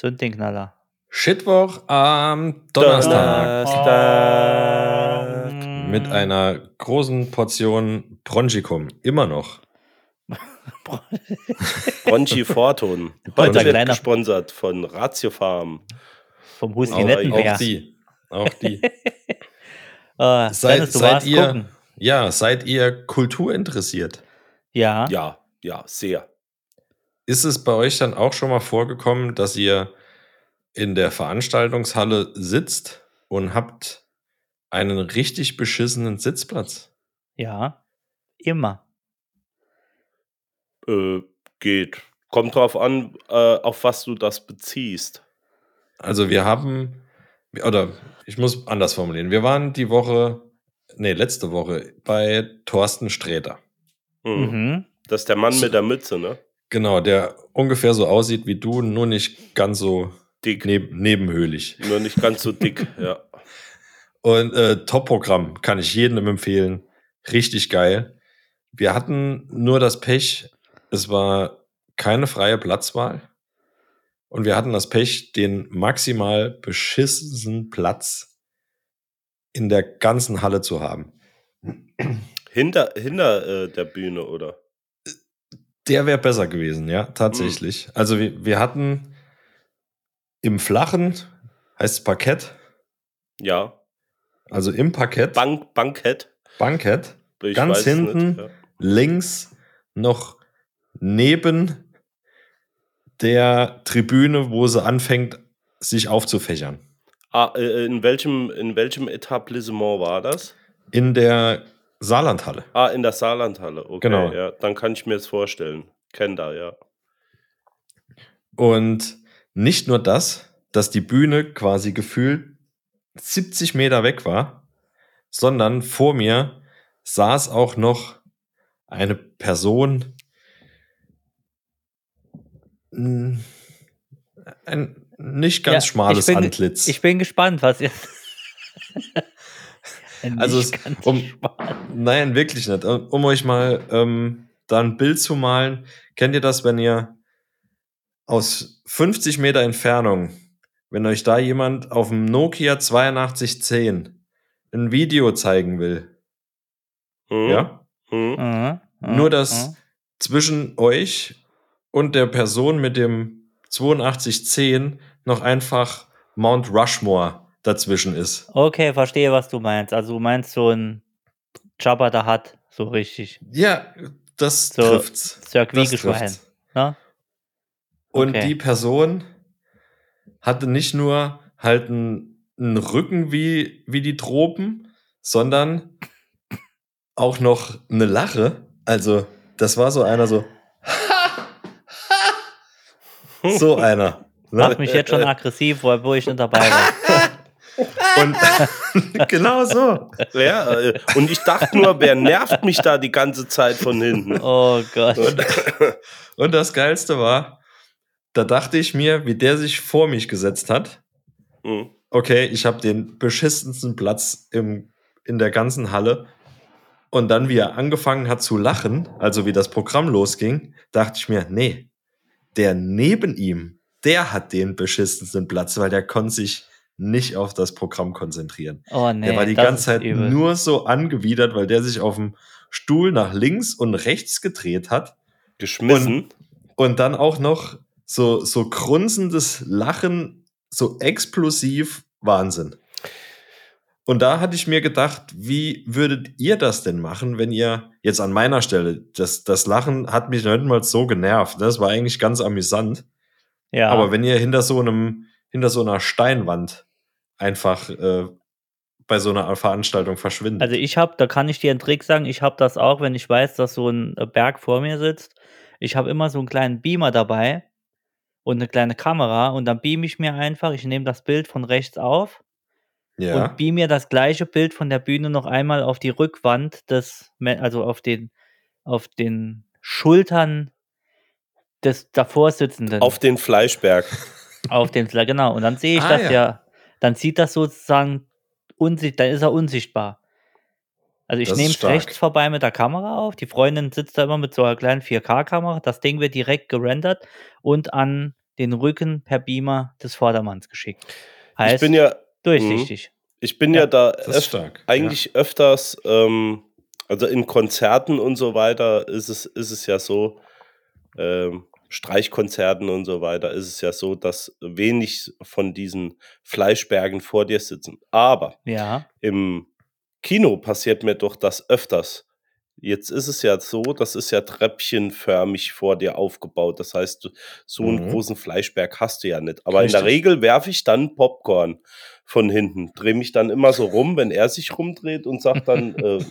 Zünd den Knaller. Shitwoch am Donnerstag Donnerstag. mit einer großen Portion Bronchicum. Immer noch. Bronchi Fortun. Heute wird kleiner- gesponsert von Ratio Farm. Vom Auch, Huskinettenbär. auch die. Auch die. Äh, Seid- seid ihr- gucken. Ja, seid ihr Kultur interessiert? Ja. Ja, ja, sehr. Ist es bei euch dann auch schon mal vorgekommen, dass ihr in der Veranstaltungshalle sitzt und habt einen richtig beschissenen Sitzplatz? Ja. Immer. Äh, geht. Kommt drauf an, äh, auf was du das beziehst. Also wir haben, oder ich muss anders formulieren, wir waren die Woche, nee, letzte Woche bei Thorsten Sträter. Hm. Mhm. Das ist der Mann mit der Mütze, ne? Genau, der ungefähr so aussieht wie du, nur nicht ganz so Dick. neb nebenhöhlig. Nur nicht ganz so dick, ja. Und äh, Top-Programm kann ich jedem empfehlen. Richtig geil. Wir hatten nur das Pech, es war keine freie Platzwahl. Und wir hatten das Pech, den maximal beschissensten Platz in der ganzen Halle zu haben. Hinter, hinter äh, der Bühne, oder? Der wäre besser gewesen, ja, tatsächlich. Also wir, wir hatten im Flachen, heißt es Parkett, Ja. also im Parkett, Bank, Bankett. Bankett, Ich Ganz hinten. Nicht, ja. links noch neben der Tribüne, wo sie anfängt, sich aufzufächern. Ah, äh, in welchem, in welchem Etablissement war das? In der Saarlandhalle. Ah, in der Saarlandhalle. Okay, Genau. ja. Dann kann ich mir das vorstellen. Kenn da, ja. Und nicht nur das, dass die Bühne quasi gefühlt 70 Meter weg war, sondern vor mir saß auch noch eine Person, ein nicht ganz Ja, schmales ich bin, Antlitz. Ich bin gespannt, was ihr. Also Nicht es- um-. Nein, wirklich nicht. Um euch mal ähm, da ein Bild zu malen, kennt ihr das, wenn ihr aus 50 Meter Entfernung, wenn euch da jemand auf dem Nokia 8210 ein Video zeigen will, Hm? ja? Hm? Mhm, mhm, Nur, dass mhm. zwischen euch und der Person mit dem 8210 noch einfach Mount Rushmore dazwischen ist. Okay, verstehe, was du meinst. Also du meinst so ein Jabba da hat, so richtig. Ja, das So, trifft's. Circuit-Geschwein. trifft's. Ne? Und Okay. die Person hatte nicht nur halt einen, einen Rücken wie, wie die Tropen, sondern auch noch eine Lache. Also, das war so einer so. so einer. Macht Ne? mich jetzt schon aggressiv, wo, wo ich nicht dabei war. Und genau so. Ja, äh, und ich dachte nur, wer nervt mich da die ganze Zeit von hinten? Oh Gott. Und, und das Geilste war, da dachte ich mir, wie der sich vor mich gesetzt hat. Hm. okay, ich habe den beschissensten Platz im, in der ganzen Halle. Und dann, wie er angefangen hat zu lachen, also wie das Programm losging, dachte ich mir, nee, der neben ihm, der hat den beschissensten Platz, weil der konnte sich nicht auf das Programm konzentrieren. Oh nee. der war die ganze Zeit übel. nur so angewidert, weil der sich auf dem Stuhl nach links und rechts gedreht hat Geschmissen. und dann auch noch so, so grunzendes Lachen, so explosiv Wahnsinn. Und da hatte ich mir gedacht, wie würdet ihr das denn machen, wenn ihr jetzt an meiner Stelle, das, das Lachen hat mich nicht mal so genervt, ne? das war eigentlich ganz amüsant, Ja. aber wenn ihr hinter so einem, hinter so einer Steinwand einfach äh, bei so einer Veranstaltung verschwindet. Also ich habe, da kann ich dir einen Trick sagen, ich habe das auch, wenn ich weiß, dass so ein äh, Berg vor mir sitzt. Ich habe immer so einen kleinen Beamer dabei und eine kleine Kamera und dann beam ich mir einfach, ich nehme das Bild von rechts auf ja. und beam mir das gleiche Bild von der Bühne noch einmal auf die Rückwand des, also auf den, auf den Schultern des davor sitzenden. Auf den Fleischberg. Auf dem Sla- genau. Und dann sehe ich Ah, das ja. ja. Dann sieht das sozusagen unsichtbar, dann ist er unsichtbar. Also ich nehme es rechts vorbei mit der Kamera auf. Die Freundin sitzt da immer mit so einer kleinen 4K-Kamera. Das Ding wird direkt gerendert und an den Rücken per Beamer des Vordermanns geschickt. Ich bin ja, durchsichtig. ich bin ja, Ja, da öf stark. eigentlich öfters, ähm, also in Konzerten und so weiter ist es, ist es ja so, ähm, Streichkonzerten und so weiter, ist es ja so, dass wenig von diesen Fleischbergen vor dir sitzen. Aber Ja, im Kino passiert mir doch das öfters. Jetzt ist es ja so, das ist ja treppchenförmig vor dir aufgebaut. Das heißt, so einen Mhm. großen Fleischberg hast du ja nicht. Aber in der Richtig. Regel werfe ich dann Popcorn von hinten. Drehe mich dann immer so rum, wenn er sich rumdreht und sagt dann, äh,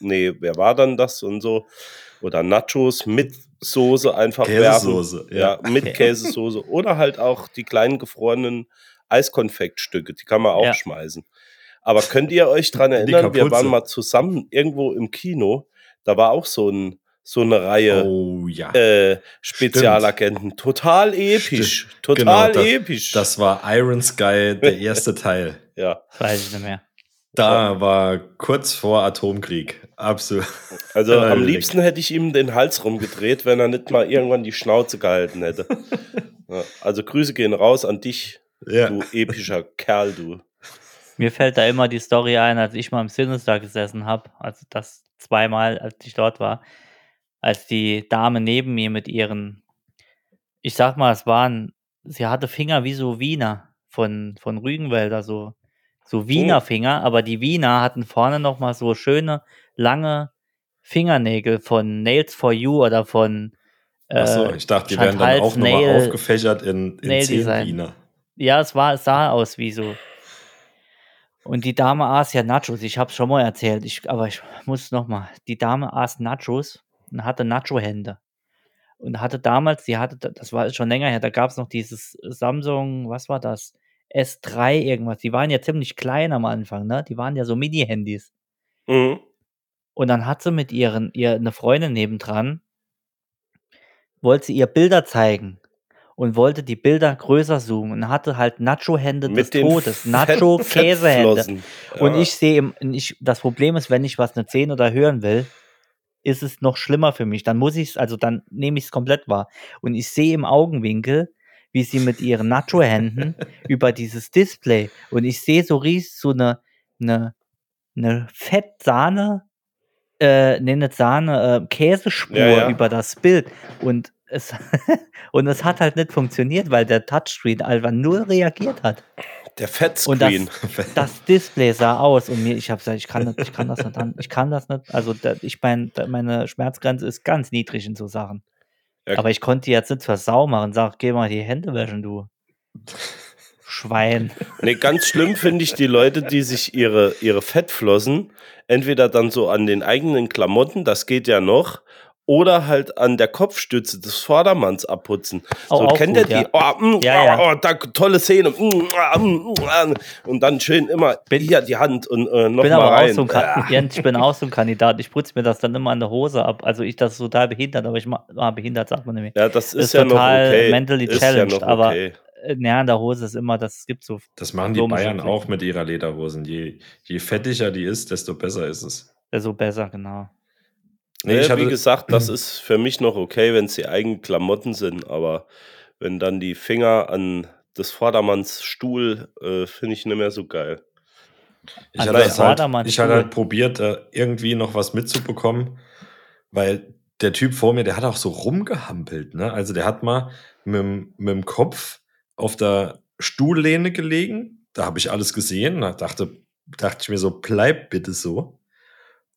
nee, wer war dann das und so. Oder Nachos mit Soße einfach Käsesoße, werfen. Ja, ja. mit. Käsesoße. Oder halt auch die kleinen gefrorenen Eiskonfektstücke, die kann man auch Ja. schmeißen. Aber könnt ihr euch dran erinnern, wir waren mal zusammen irgendwo im Kino, da war auch so, ein, so eine Reihe Oh ja. äh, Spezialagenten. Total episch. Stimmt. Total Genau, episch. Das war Iron Sky, der erste Teil. ja, das weiß ich nicht mehr. Da war kurz vor Atomkrieg. Absolut. also am liebsten hätte ich ihm den Hals rumgedreht, wenn er nicht mal irgendwann die Schnauze gehalten hätte. Also Grüße gehen raus an dich, Ja. du epischer Kerl, du. Mir fällt da immer die Story ein, als ich mal im Sinister gesessen habe, also das zweimal, als ich dort war, als die Dame neben mir mit ihren, ich sag mal, es waren, sie hatte Finger wie so Wiener von, von Rügenwälder, so, so Wiener Finger, aber die Wiener hatten vorne nochmal so schöne, lange Fingernägel von Nails for You oder von, Achso, äh, ich dachte, die werden dann Chantal's auch nochmal aufgefächert in, in Nail zehn Design. Wiener. Ja, es war, es sah aus wie so. Und die Dame aß ja Nachos. Ich habe es schon mal erzählt, ich, aber ich muss noch mal. Die Dame aß Nachos und hatte Nacho-Hände. Und hatte damals, sie hatte, das war schon länger her, da gab es noch dieses Samsung, was war das? S3 irgendwas. Die waren ja ziemlich klein am Anfang, ne? Die waren ja so Mini-Handys. Mhm. Und dann hat sie mit ihren, ihr eine Freundin nebendran, wollte sie ihr Bilder zeigen und wollte die Bilder größer zoomen und hatte halt Nacho-Hände des Todes. Nacho-Käsehände. Fettflossen. Und Ja. ich sehe, ich, das Problem ist, wenn ich was nicht sehen oder hören will, ist es noch schlimmer für mich. Dann muss ich es, also dann nehme ich es komplett wahr. Und ich sehe im Augenwinkel, wie sie mit ihren Nacho-Händen über dieses Display und ich sehe so ries so eine, eine, eine Fettsahne, äh, nee, nicht Sahne, äh, Käsespur Ja, ja. über das Bild. Und es, und es hat halt nicht funktioniert, weil der Touchscreen einfach null reagiert hat. Der Und das, Fettscreen. das Display sah aus und mir, ich habe gesagt, ich kann, nicht, ich kann das nicht, an, ich kann das nicht. Also da, ich mein, da, meine Schmerzgrenze ist ganz niedrig in so Sachen. Ja. Aber ich konnte die jetzt nicht zur Sau machen. Sag, geh mal die Hände waschen, du Schwein. Nee, ganz schlimm finde ich die Leute, die sich ihre, ihre Fettflossen entweder dann so an den eigenen Klamotten, das geht ja noch, oder halt an der Kopfstütze des Vordermanns abputzen. Oh, so kennt ihr die? ja. Oh, mm, Ja, ja. oh, da, tolle Szene. Mm, ah, mm, ah, und dann schön immer Bin- hier die Hand und äh, Ich noch bin mal aber auch rein. so ein Ah. Jens, ich bin auch so ein Kandidat. Ich putze mir das dann immer an der Hose ab. Also ich das ist total behindert, aber ich ma- ah, behindert sagt man nicht mehr. Ja, das ist, Ist ja noch total okay. mentally ist challenged, ja noch aber- okay. Äh, Ja, an der Hose ist immer, das es gibt so. Das machen die Bayern auch mit ihrer Lederhosen. Je, je fettiger die ist, desto besser ist es. so besser, genau. Nee, ich hatte, wie gesagt, das ist für mich noch okay, wenn es die eigenen Klamotten sind, aber wenn dann die Finger an des Vordermanns Stuhl, äh, finde ich nicht mehr so geil. ich Also hatte, halt, ich hatte halt probiert, äh, irgendwie noch was mitzubekommen, weil der Typ vor mir, der hat auch so rumgehampelt. Ne? Also der hat mal mit, dem- mit dem Kopf auf der Stuhllehne gelegen. Da habe ich alles gesehen. Da dachte, dachte ich mir so, bleib bitte so.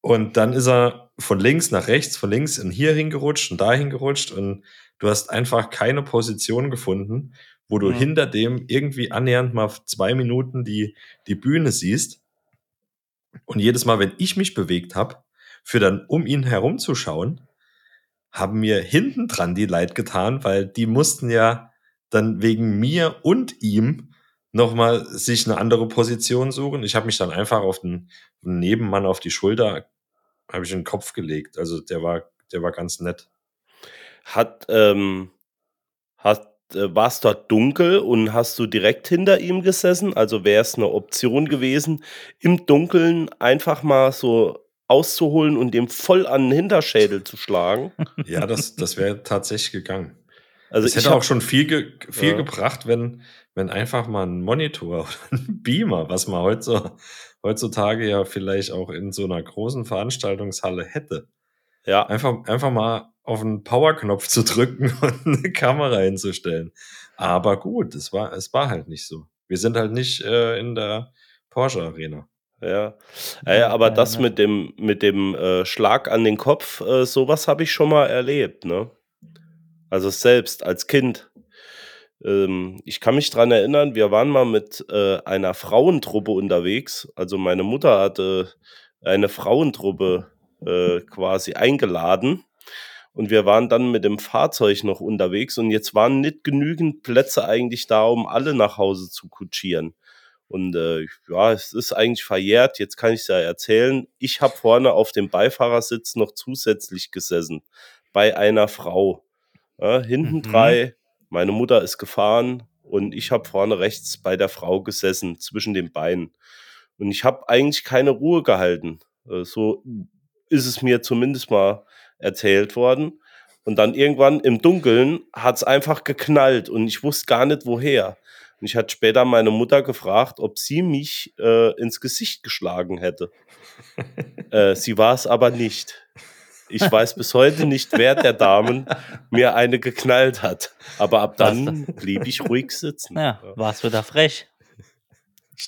Und dann ist er von links nach rechts, von links und hier hingerutscht und da hingerutscht. Und du hast einfach keine Position gefunden, wo du Mhm. hinter dem irgendwie annähernd mal zwei Minuten die, die Bühne siehst. Und jedes Mal, wenn ich mich bewegt habe, für dann um ihn herumzuschauen, haben mir hinten dran die leid getan, weil die mussten ja dann wegen mir und ihm nochmal sich eine andere Position suchen. Ich habe mich dann einfach auf den Nebenmann auf die Schulter, habe ich den Kopf gelegt. Also der war, der war ganz nett. Hat, ähm, hat, äh, war es dort dunkel und hast du direkt hinter ihm gesessen? Also wäre es eine Option gewesen, im Dunkeln einfach mal so auszuholen und dem voll an den Hinterschädel zu schlagen? Ja, das, das wäre tatsächlich gegangen. Also Es ich hätte hab, auch schon viel, ge viel Ja. gebracht, wenn, wenn einfach mal ein Monitor oder ein Beamer, was man heut so, heutzutage ja vielleicht auch in so einer großen Veranstaltungshalle hätte, ja, einfach, einfach mal auf einen Powerknopf zu drücken und eine Kamera hinzustellen. Aber gut, es war, es war halt nicht so. Wir sind halt nicht äh, in der Porsche Arena. ja. Ja, aber das mit dem, mit dem äh, Schlag an den Kopf, äh, sowas habe ich schon mal erlebt, ne? Also selbst als Kind. Ähm, ich kann mich dran erinnern, wir waren mal mit äh, einer Frauentruppe unterwegs. Also meine Mutter hatte eine Frauentruppe äh, quasi eingeladen. Und wir waren dann mit dem Fahrzeug noch unterwegs und jetzt waren nicht genügend Plätze eigentlich da, um alle nach Hause zu kutschieren. Und äh, ja, es ist eigentlich verjährt, jetzt kann ich es ja erzählen. Ich habe vorne auf dem Beifahrersitz noch zusätzlich gesessen bei einer Frau. Ja, hinten Mhm. drei, meine Mutter ist gefahren und ich habe vorne rechts bei der Frau gesessen, zwischen den Beinen. Und ich habe eigentlich keine Ruhe gehalten. Äh, So ist es mir zumindest mal erzählt worden. Und dann irgendwann im Dunkeln hat es einfach geknallt und ich wusste gar nicht woher. Und ich hatte später meine Mutter gefragt, ob sie mich äh, ins Gesicht geschlagen hätte. äh, sie war es aber nicht. Ich weiß bis heute nicht, wer der Damen mir eine geknallt hat. Aber ab dann blieb ich ruhig sitzen. Ja, warst du da frech?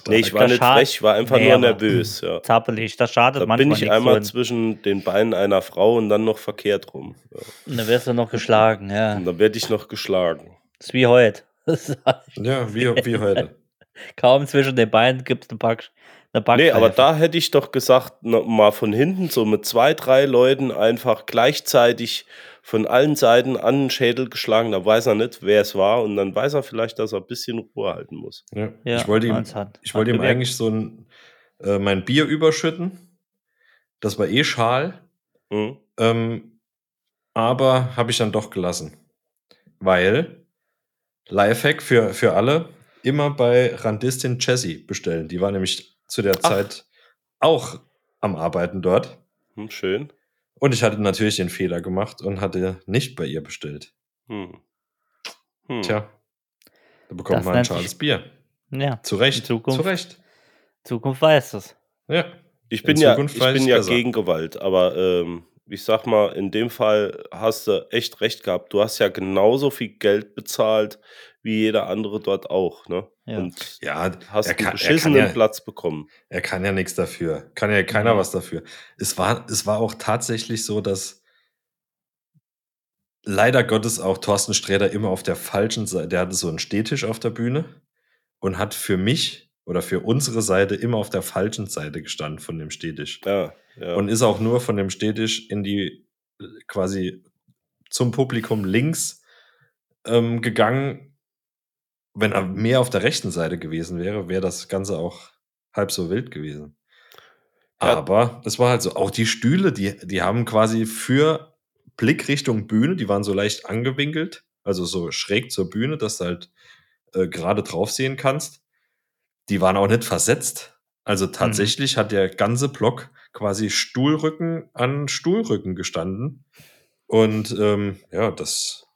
Nee, ich war nicht frech, ich war einfach Nee, nur nervös. Ja. Zappelig, das schadet Da manchmal bin ich einmal so ein- zwischen den Beinen einer Frau und dann noch verkehrt rum. Ja. Und dann wirst du noch geschlagen, ja. Und dann werde ich noch geschlagen. Das ist wie heute. Ja, wie, wie heute. Kaum zwischen den Beinen gibt es eine, Back, eine Backpfeife. Nee, aber da hätte ich doch gesagt, mal von hinten, so mit zwei, drei Leuten einfach gleichzeitig von allen Seiten an den Schädel geschlagen. Da weiß er nicht, wer es war. Und dann weiß er vielleicht, dass er ein bisschen Ruhe halten muss. Ja. Ja, ich wollte ihm, hat- ich hat wollte ihm eigentlich so ein, äh, mein Bier überschütten. Das war eh schal. Hm? Ähm, aber habe ich dann doch gelassen. Weil, Lifehack für, für alle, immer bei Randistin Jessie bestellen. Die war nämlich zu der Ach. Zeit auch am Arbeiten dort. Hm, schön. Und ich hatte natürlich den Fehler gemacht und hatte nicht bei ihr bestellt. Hm. Hm. Tja, da bekommt Das man ein schales Bier. Ja, Zu Recht. Zukunft. Zu Recht. Zukunft weiß es. Ja. Ich In bin ja, Zukunft ich bin ja besser. gegen Gewalt, aber ähm, ich sag mal, in dem Fall hast du echt recht gehabt. Du hast ja genauso viel Geld bezahlt wie jeder andere dort auch, ne? Ja. Und Ja, hast einen kann, kann beschissenen ja, Platz bekommen. er kann ja nichts dafür. Kann ja keiner Mhm. was dafür. Es war, es war auch tatsächlich so, dass leider Gottes auch Thorsten Sträder immer auf der falschen Seite, der hatte so einen Stehtisch auf der Bühne und hat für mich oder für unsere Seite immer auf der falschen Seite gestanden von dem Stehtisch. Ja, ja. Und ist auch nur von dem Stehtisch in die äh, quasi zum Publikum links ähm, gegangen. Wenn er mehr auf der rechten Seite gewesen wäre, wäre das Ganze auch halb so wild gewesen. Ja. Aber es war halt so, auch die Stühle, die, die haben quasi für Blick Richtung Bühne, die waren so leicht angewinkelt, also so schräg zur Bühne, dass du halt äh, gerade drauf sehen kannst. Die waren auch nicht versetzt. Also tatsächlich hat der ganze Block quasi Stuhlrücken an Stuhlrücken gestanden. Und ähm, ja, das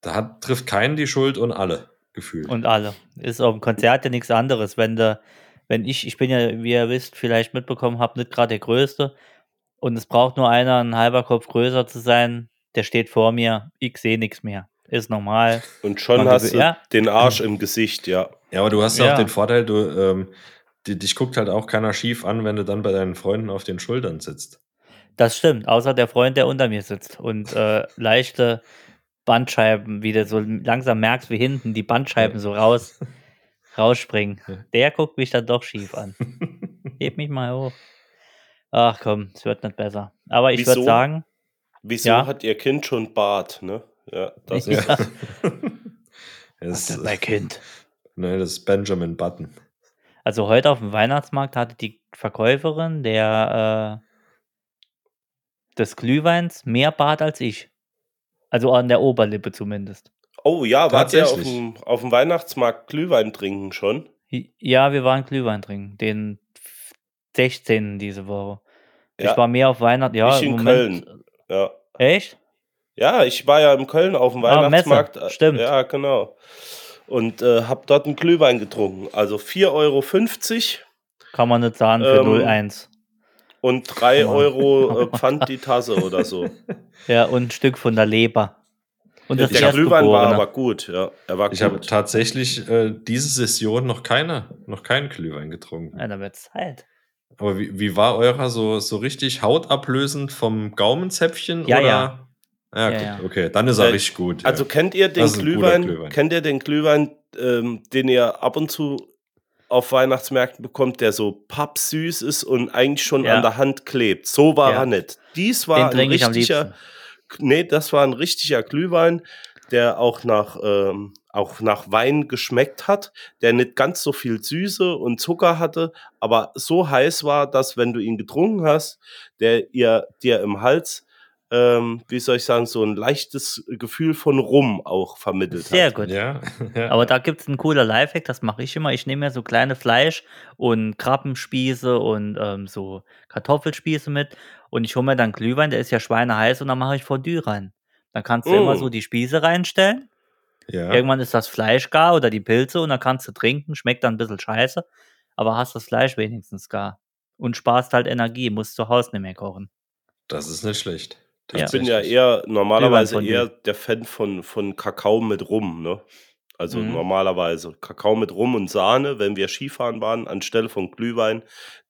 da hat, trifft keinen die Schuld und alle gefühlt. Und alle. Ist auf dem Konzert ja nichts anderes. Wenn der, wenn ich, ich bin ja, wie ihr wisst, vielleicht mitbekommen habt, nicht gerade der Größte. Und es braucht nur einer, ein halber Kopf größer zu sein, der steht vor mir, ich sehe nichts mehr. Ist normal. Und schon Man hast du ja. den Arsch im Gesicht, ja. ja, aber du hast ja Ja. auch den Vorteil, du, ähm, die, dich guckt halt auch keiner schief an, wenn du dann bei deinen Freunden auf den Schultern sitzt. Das stimmt, außer der Freund, der unter mir sitzt und äh, leichte Bandscheiben, wie du so langsam merkst, wie hinten die Bandscheiben so raus, rausspringen. Ja. Der guckt mich dann doch schief an. Heb mich mal hoch. Ach komm, es wird nicht besser. Aber ich würde sagen, Wieso Ja. hat ihr Kind schon Bart, ne? Ja, das ist Ja. das, ist mein Kind? ne, das ist Benjamin Button. Also heute auf dem Weihnachtsmarkt hatte die Verkäuferin der äh, des Glühweins mehr Bart als ich. Also an der Oberlippe zumindest. Oh ja, wart ihr auf dem, auf dem Weihnachtsmarkt Glühwein trinken schon? Ja, wir waren Glühwein trinken, den 16. diese Woche. Ja. Ich war mehr auf Weihnachten. Ja, ich im in Moment. Köln. Ja. Echt? Ja, ich war ja in Köln auf dem Ah, Messe, Weihnachtsmarkt. äh, stimmt. Ja, genau. Und äh, habe dort einen Glühwein getrunken. Also 4,50 Euro Kann man nicht sagen für Ähm, 0,1. Und 3 Kann man- Euro äh, man Pfand die Tasse oder so. Ja, und ein Stück von der Leber. Und das Der Glühwein war aber gut, ja. Er war Ich habe tatsächlich äh, diese Session noch keine, noch keinen Glühwein getrunken. Ja, da wird's Zeit. Aber wie, wie war eurer so, so richtig hautablösend vom Gaumenzäpfchen? Ja, oder? ja. Ja, Ja, gut, ja. okay, dann ist er Äh, richtig gut. Also ja. kennt ihr den Glühwein, Glühwein. kennt ihr den Glühwein, ähm, den ihr ab und zu auf Weihnachtsmärkten bekommt, der so pappsüß ist und eigentlich schon Ja. an der Hand klebt? So war Ja. er nicht. Dies Den war ein ich am richtiger, nee, das war ein richtiger Glühwein, der auch nach, ähm, auch nach Wein geschmeckt hat, der nicht ganz so viel Süße und Zucker hatte, aber so heiß war, dass wenn du ihn getrunken hast, der ihr dir im Hals, ähm, wie soll ich sagen, so ein leichtes Gefühl von Rum auch vermittelt Sehr hat. gut. ja. Aber da gibt's ein cooler Lifehack, das mache ich immer. Ich nehme mir so kleine Fleisch und Krabbenspieße und ähm, so Kartoffelspieße mit und ich hole mir dann Glühwein, der ist ja schweineheiß und dann mache ich Fondue rein. Dann kannst du immer Mm. so die Spieße reinstellen. ja. Irgendwann ist das Fleisch gar oder die Pilze und dann kannst du trinken. Schmeckt dann ein bisschen scheiße, aber hast das Fleisch wenigstens gar. Und sparst halt Energie, musst zu Hause nicht mehr kochen. Das ist nicht schlecht. Ich bin ja eher normalerweise eher der Fan von, von Kakao mit Rum, ne? Also Mhm. normalerweise Kakao mit Rum und Sahne, wenn wir Skifahren waren, anstelle von Glühwein,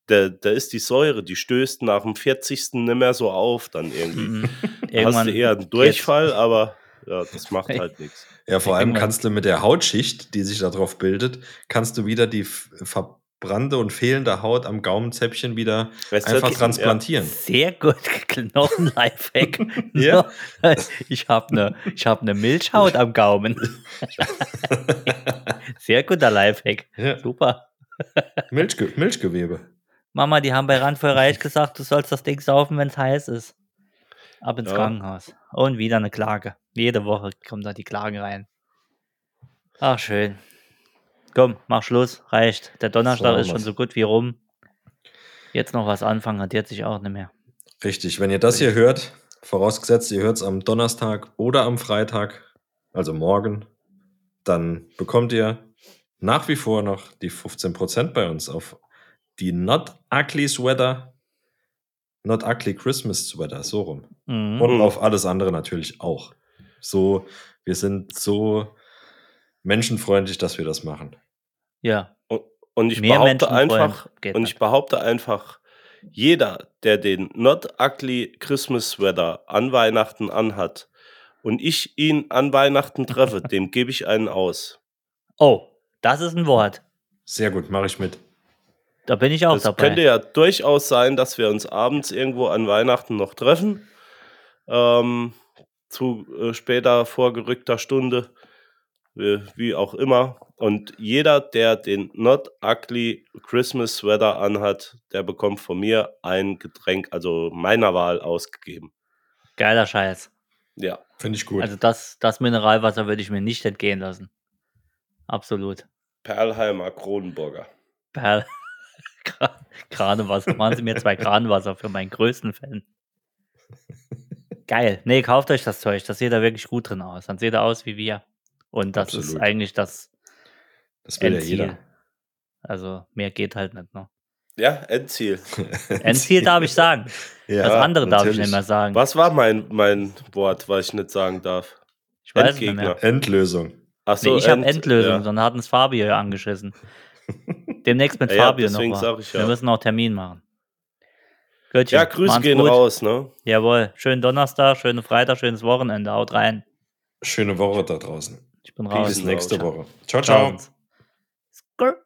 da, da ist die Säure, die stößt nach dem 40. nicht mehr so auf, dann irgendwie. Mhm. Da hast Irgendwann du eher einen Durchfall, aber ja, das macht halt nichts. Ja, vor allem Irgendwann- kannst du mit der Hautschicht, die sich darauf bildet, kannst du wieder die f- verbrannte und fehlende Haut am Gaumenzäpfchen wieder Weißt du, einfach ja, transplantieren. Sehr gut, noch ein Lifehack. Ja. Ich habe eine hab ne Milchhaut am Gaumen. Sehr guter Lifehack. Ja, Super. Milchge Milchgewebe. Mama, die haben bei Rand für Reich gesagt, du sollst das Ding saufen, wenn es heiß ist. Ab ins Ja. Krankenhaus. Und wieder eine Klage. Jede Woche kommen da die Klagen rein. Ach, schön. Komm, mach Schluss. Reicht. Der Donnerstag ist schon so gut wie rum. Jetzt noch was anfangen, rentiert sich auch nicht mehr. Richtig, wenn ihr das hier hört, vorausgesetzt, ihr hört es am Donnerstag oder am Freitag, also morgen, dann bekommt ihr nach wie vor noch die 15% bei uns auf die Not Ugly Sweater, Not Ugly Christmas Sweater, so rum. Mhm. Und auf alles andere natürlich auch. So, wir sind so menschenfreundlich, dass wir das machen. Ja, Und, und ich mehr behaupte Menschenfreund einfach, und nicht. ich behaupte einfach, jeder, der den Not Ugly Christmas Sweater an Weihnachten anhat und ich ihn an Weihnachten treffe, dem gebe ich einen aus. Oh, das ist ein Wort. Sehr gut, mache ich mit. Da bin ich auch Es dabei. könnte ja durchaus sein, dass wir uns abends irgendwo an Weihnachten noch treffen. Ähm, zu äh, später vorgerückter Stunde, wie, wie auch immer. Und jeder, der den Not Ugly Christmas Sweater anhat, der bekommt von mir ein Getränk, also meiner Wahl, ausgegeben. Geiler Scheiß. Ja. Finde ich gut. Also das, das Mineralwasser würde ich mir nicht entgehen lassen. Absolut. Perlheimer Kronenburger. Perl. Kranewasser. Machen Sie mir zwei Kranwasser für meinen größten Fan. Geil. Nee, kauft euch das Zeug. Das sieht da wirklich gut drin aus. Dann seht ihr aus wie wir. Und das ist Absolut. eigentlich das das will ja Endziel. jeder. Also mehr geht halt nicht. Ne? Ja, Endziel. Endziel darf ich sagen. Ja, das andere darf ich nicht mehr sagen. Was war mein, mein Wort, was ich nicht sagen darf? Ich weiß es nicht Endgegner. mehr. Endlösung. Achso, Nee, ich habe End- Endlösung, ja. dann hat uns Fabio ja angeschissen. Demnächst mit Ja, ja, Fabio noch mal. ich ja. Wir müssen auch Termin machen. Göttchen, Ja, Grüße gehen gut. raus, ne? Jawohl, schönen Donnerstag, schönen Freitag, schönes Wochenende. Haut rein. Schöne Woche da draußen. Ich bin raus. Bis nächste Ciao. Woche. Ciao, ciao. Skrr.